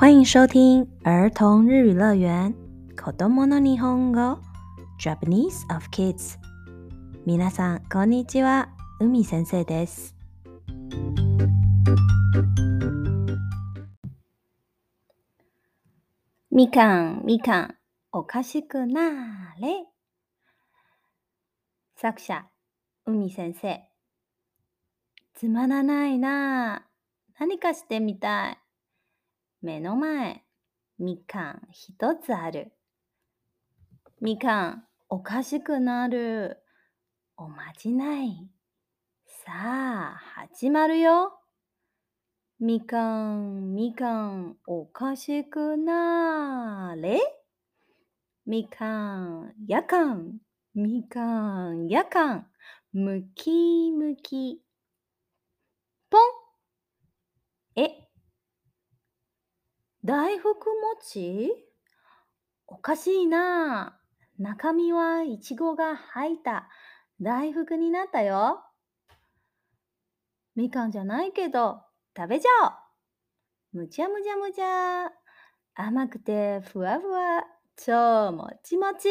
欢迎收听儿童日语乐园。子供の日本语 Japanese of Kids。皆さんこんにちは。海先生です。みかん、みかん、おかしくなーれ。作者、海先生。つまらないな。何かしてみたい。目の前、みかん一つある。みかん、おかしくなる。おまじない。さあ、始まるよ。みかん、みかん、おかしくなれ。みかん、やかん、みかん、やかん、むきむき。ぽん。え、大福饼おかしいなあ。中身はいちごが入った大福になったよ。みかんじゃないけど、食べちゃおう。むちゃむちゃむちゃ。甘くてふわふわ、超もちもち。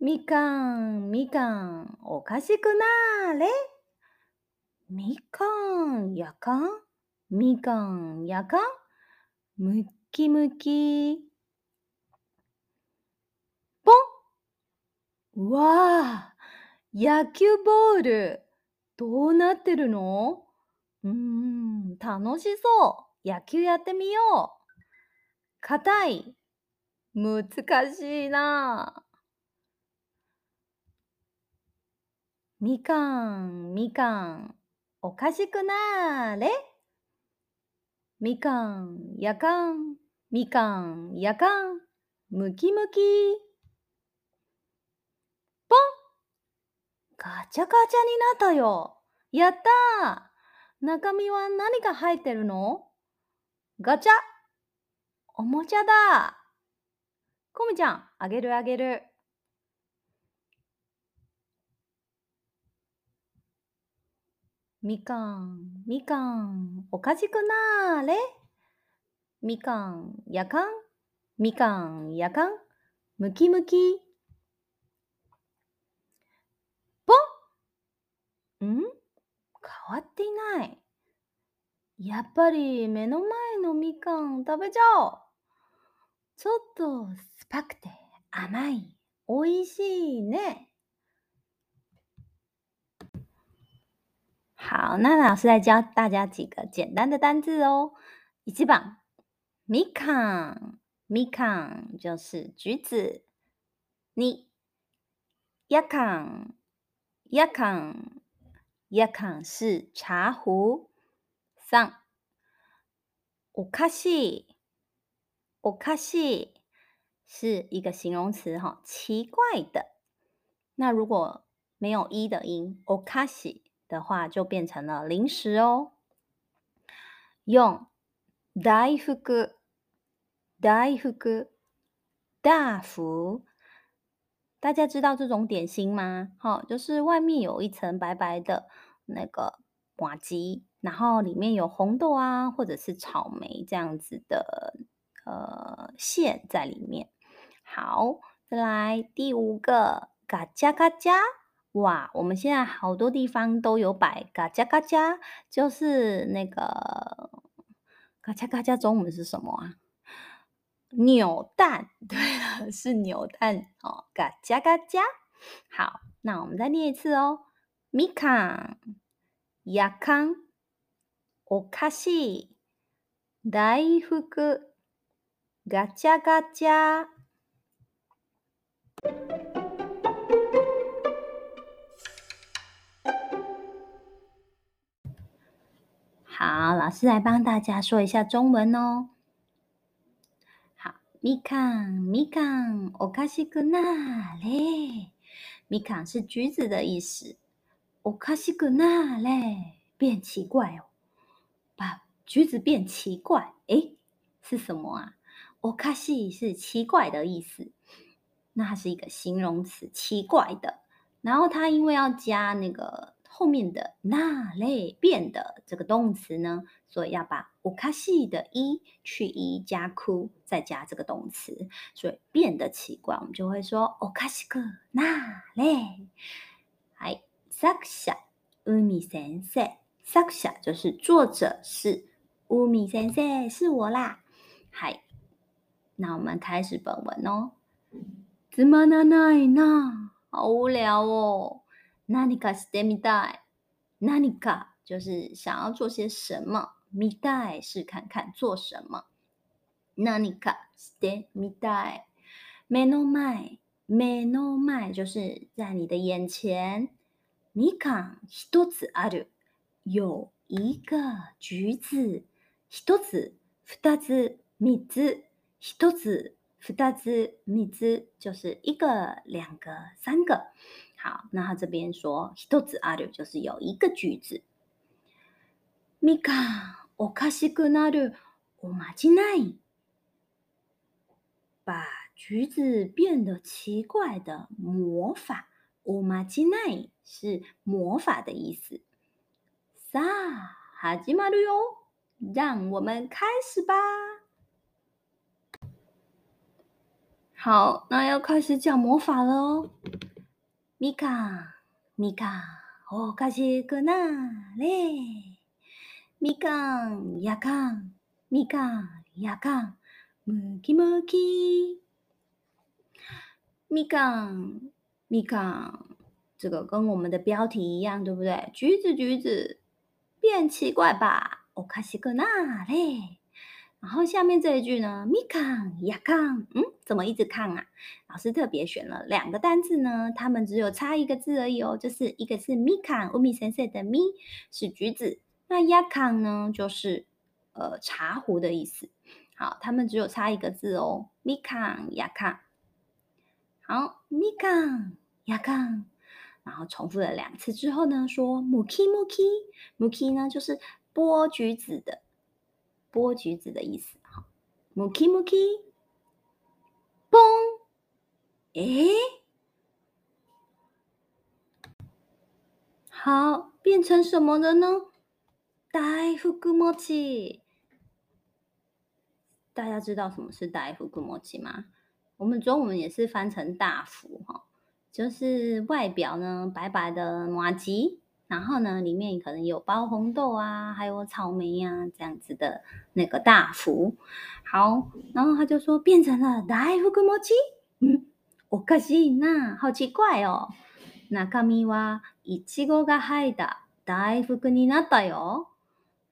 みかん、みかん、おかしくなーれ。みかん、やかん、みかん、やか？ん、むきむき。ぽん。うわあ、野球ボール。どうなってるの？うーん、楽しそう。野球やってみよう。硬い。难しいな。みかん、みかん、おかしくなーれ。みかん、やかん、みかん、やかん、むきむき。ぽん。ガチャガチャになったよ。やったー。中身は何が入ってるの？ガチャ。おもちゃだ。コムちゃん、あげるあげる。みかん、みかん、おかしくなーれ。みかん、やかん、みかん、やかん、むきむき。ぽんん？変わっていない。やっぱり目の前のみかん食べちゃおう。ちょっと酸っぱくて甘い。おいしいね。好，那老师来教大家几个简单的单字哦。一番，みかん，みかん就是橘子。二，やかん，やかん，やかん是茶壶。三，おかしい，おかしい是一个形容词哈，奇怪的。那如果没有一的音，おかしい 的话就变成了零食哦。用、大福，大福，大福，大家知道这种点心吗？好，就是外面有一层白白的那个麻糬，然后里面有红豆啊，或者是草莓这样子的呃馅在里面。好，再来第五个，嘎加嘎加。哇，我们现在好多地方都有摆嘎加嘎加，就是那个嘎加嘎加中文是什么啊？扭蛋，对了，是扭蛋哦，嘎加嘎加。好，那我们再念一次哦，みかん、やかん、おかしい、大福、嘎加嘎加。 好，老师来帮大家说一下中文哦。好，みかん、みかん、おかしくなれ。みかん是橘子的意思。おかしくなれ，变奇怪哦，把橘子变奇怪。诶，是什么啊？おかしい是奇怪的意思。那它是一个形容词，奇怪的。然后它因为要加那个 后面的那类变的这个动词呢，所以要把おかしい的一去一加く，再加这个动词，所以变得奇怪，我们就会说おかしくなれ。はい、作者海先生，作者就是作者是海先生，是我啦。嗨，那我们开始本文哦。つまらないな，好无聊哦。 何かしてみたい。何か就是想要做些什么。见たい是看看做什么。何かしてみたい。目の前、目の前就是在你的眼前。みかん一つある。有一个橘子。一つ、二つ、三つ。一つ。 二つ、三つ就是一个、两个、三个。好，那他这边说一つある就是有一个橘子。みかん、おかしくなる、おまじない。把橘子变得奇怪的魔法，おまじない是魔法的意思。さあ、始まるよ，让我们开始吧。 好，那要开始讲魔法了哦。みかん、みかん、おかしくなれ。みかん、やかん、みかん、やかん、むきむき。みかん、みかん，这个跟我们的标题一样，对不对？橘子，橘子，变奇怪吧？おかしくなれ。 然后下面这一句呢，みかん、やかん，嗯，怎么一直看啊？老师特别选了两个单字呢，它们只有差一个字而已哦，就是一个是みかん，海先生的み是橘子，那やかん呢就是呃茶壶的意思。好，它们只有差一个字哦，みかん、やかん。好，みかん、やかん，然后重复了两次之后呢，说むきむき，むき呢就是剥橘子的。 剥橘子的意思，哈，むきむき，嘣，诶，好，变成什么了呢？大福饼，大家知道什么是大福饼吗？我们中文也是翻成大福，哈，就是外表呢白白的麻糬。 然后呢，里面可能有包红豆啊，还有草莓呀、啊，这样子的那个大福。好，然后他就说变成了大福饼。嗯，おかしいな，好奇怪哦。中身はいちごが入った大福になったよ。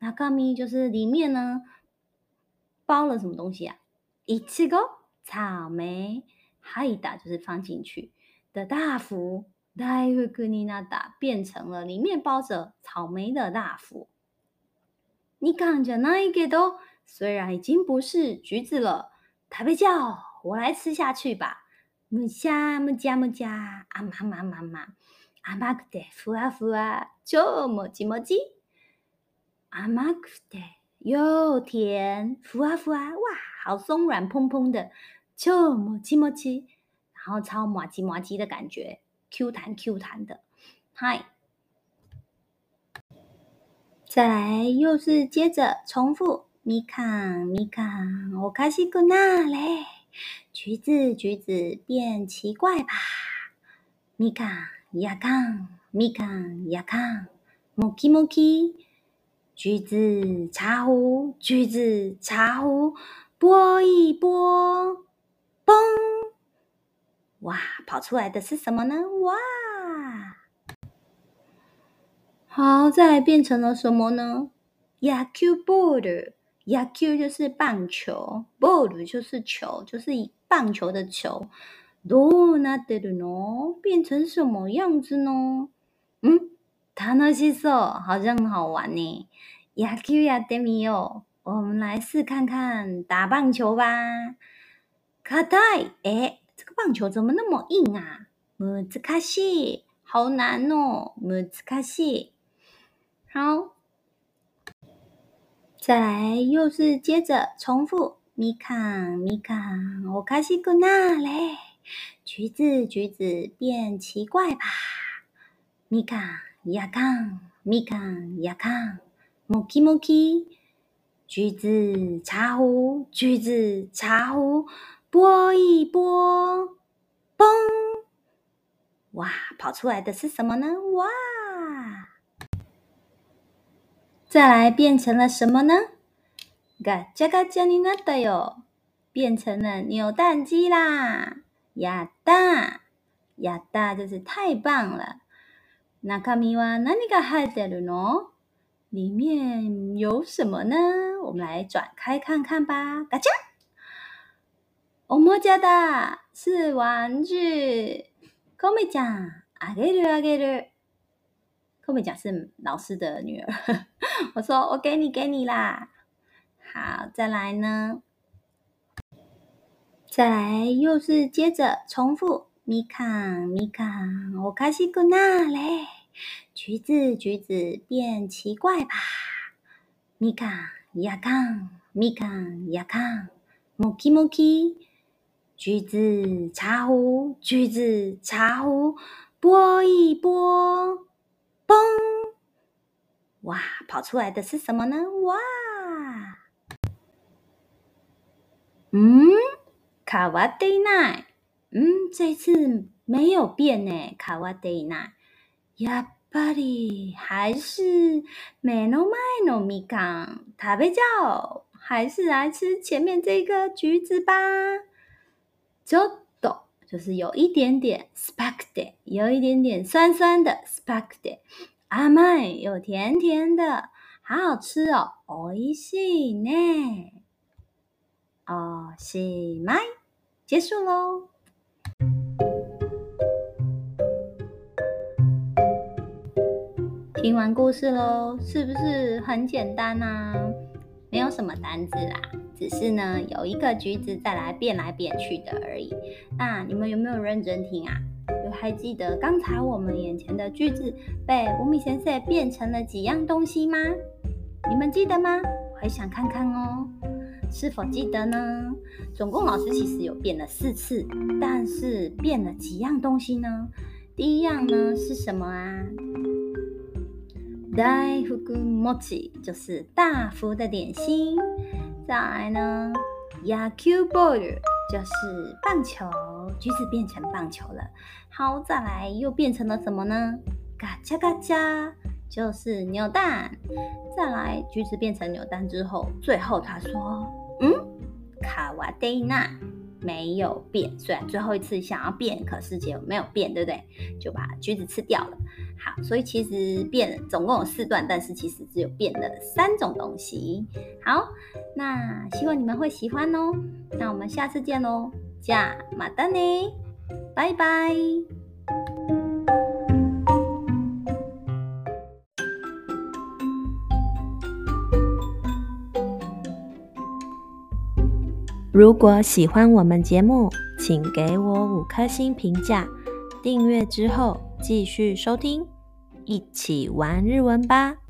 中身就是里面呢包了什么东西啊？いちご草莓，入った就是放进去的大福。 大福になった变成了里面包着草莓的大福。みかんじゃないけど，虽然已经不是橘子了，食べちゃおう，我来吃下去吧。むしゃむしゃむしゃ，甘甘甘甘，甘くてふわふわ，超もちもち。甘くて又甜，ふわふわ，哇，好松软蓬蓬的，超もちもち，然后超麻吉麻吉的感觉。 Q 弹 Q 弹的，嗨，再来又是接着重复，みかんみかんおかしくなれ，橘子橘子变奇怪吧，みかんやかんみかんやかんむきむき，橘子茶壶橘子茶壶剥一剥，嘣。 哇，跑出来的是什么呢？哇，好，再来变成了什么呢？野球 ball，野球就是棒球，ball 就是球，就是棒球的球。どうなってるの？变成什么样子呢？嗯，楽しそう，好像很好玩呢。野球やってみよう，我们来试看看打棒球吧。硬い，诶。 这个棒球怎么那么硬啊？难しい，好难哦，难しい。好，再来又是接着重复，みかんみかんおかしくなれ，橘子橘子变奇怪吧，みかん やかん、みかん、やかん、もきもき。橘子、茶壶，橘子，茶壶， 拨一拨，嘣！哇，跑出来的是什么呢？哇！再来变成了什么呢？嘎加嘎加尼纳达哟，变成了扭蛋机啦！呀哒呀哒，就是太棒了。中身は何が入ってるの？里面有什么呢？我们来转开看看吧。嘎加， おもちゃだ，是玩具。コメちゃん，あげるあげる。コメちゃん是老师的女儿。我说我给你给你啦，好，再来呢，再来又是接着重复，みかんみかんおかしくなれ，橘子橘子变奇怪吧，みかんやかんみかんやかんもきもき， 橘子茶壶橘子茶壶拨一拨，嘣。哇，跑出来的是什么呢？哇，嗯，卡哇伊奈，嗯，这次没有变呢，卡哇伊奈，やっぱり还是目の前のみかん食べちゃおう，还是来吃前面这个橘子吧。 ちょっと就是有一点点スパクで，有一点点酸酸的スパクで。甘い又甜甜的，好好吃哦！おいしいね。おしまい，结束喽。听完故事喽，是不是很简单啊？没有什么单字啦， 只是呢有一个橘子再来变来变去的而已。那你们有没有认真听啊？有还记得刚才我们眼前的句子被乌米先生变成了几样东西吗？你们记得吗？回想看看哦，是否记得呢？总共老师其实有变了四次，但是变了几样东西呢？第一样呢是什么啊？大福饼就是大福的点心。再来呢，野球ボール就是棒球，橘子变成棒球了。好，再来又变成了什么呢？嘎嘎嘎恰就是扭蛋。再来，橘子变成扭蛋之后，最后他说：“嗯，卡哇蒂娜没有变。虽然最后一次想要变，可是结果没有变，对不对？就把橘子吃掉了。”好，所以其实变了总共有四段，但是其实只有变了三种东西。好，那希望你们会喜欢哦。那我们下次见喽，じゃあまたね，拜拜。 如果喜欢我们节目，请给我五颗星评价，订阅之后继续收听。一起玩日文吧。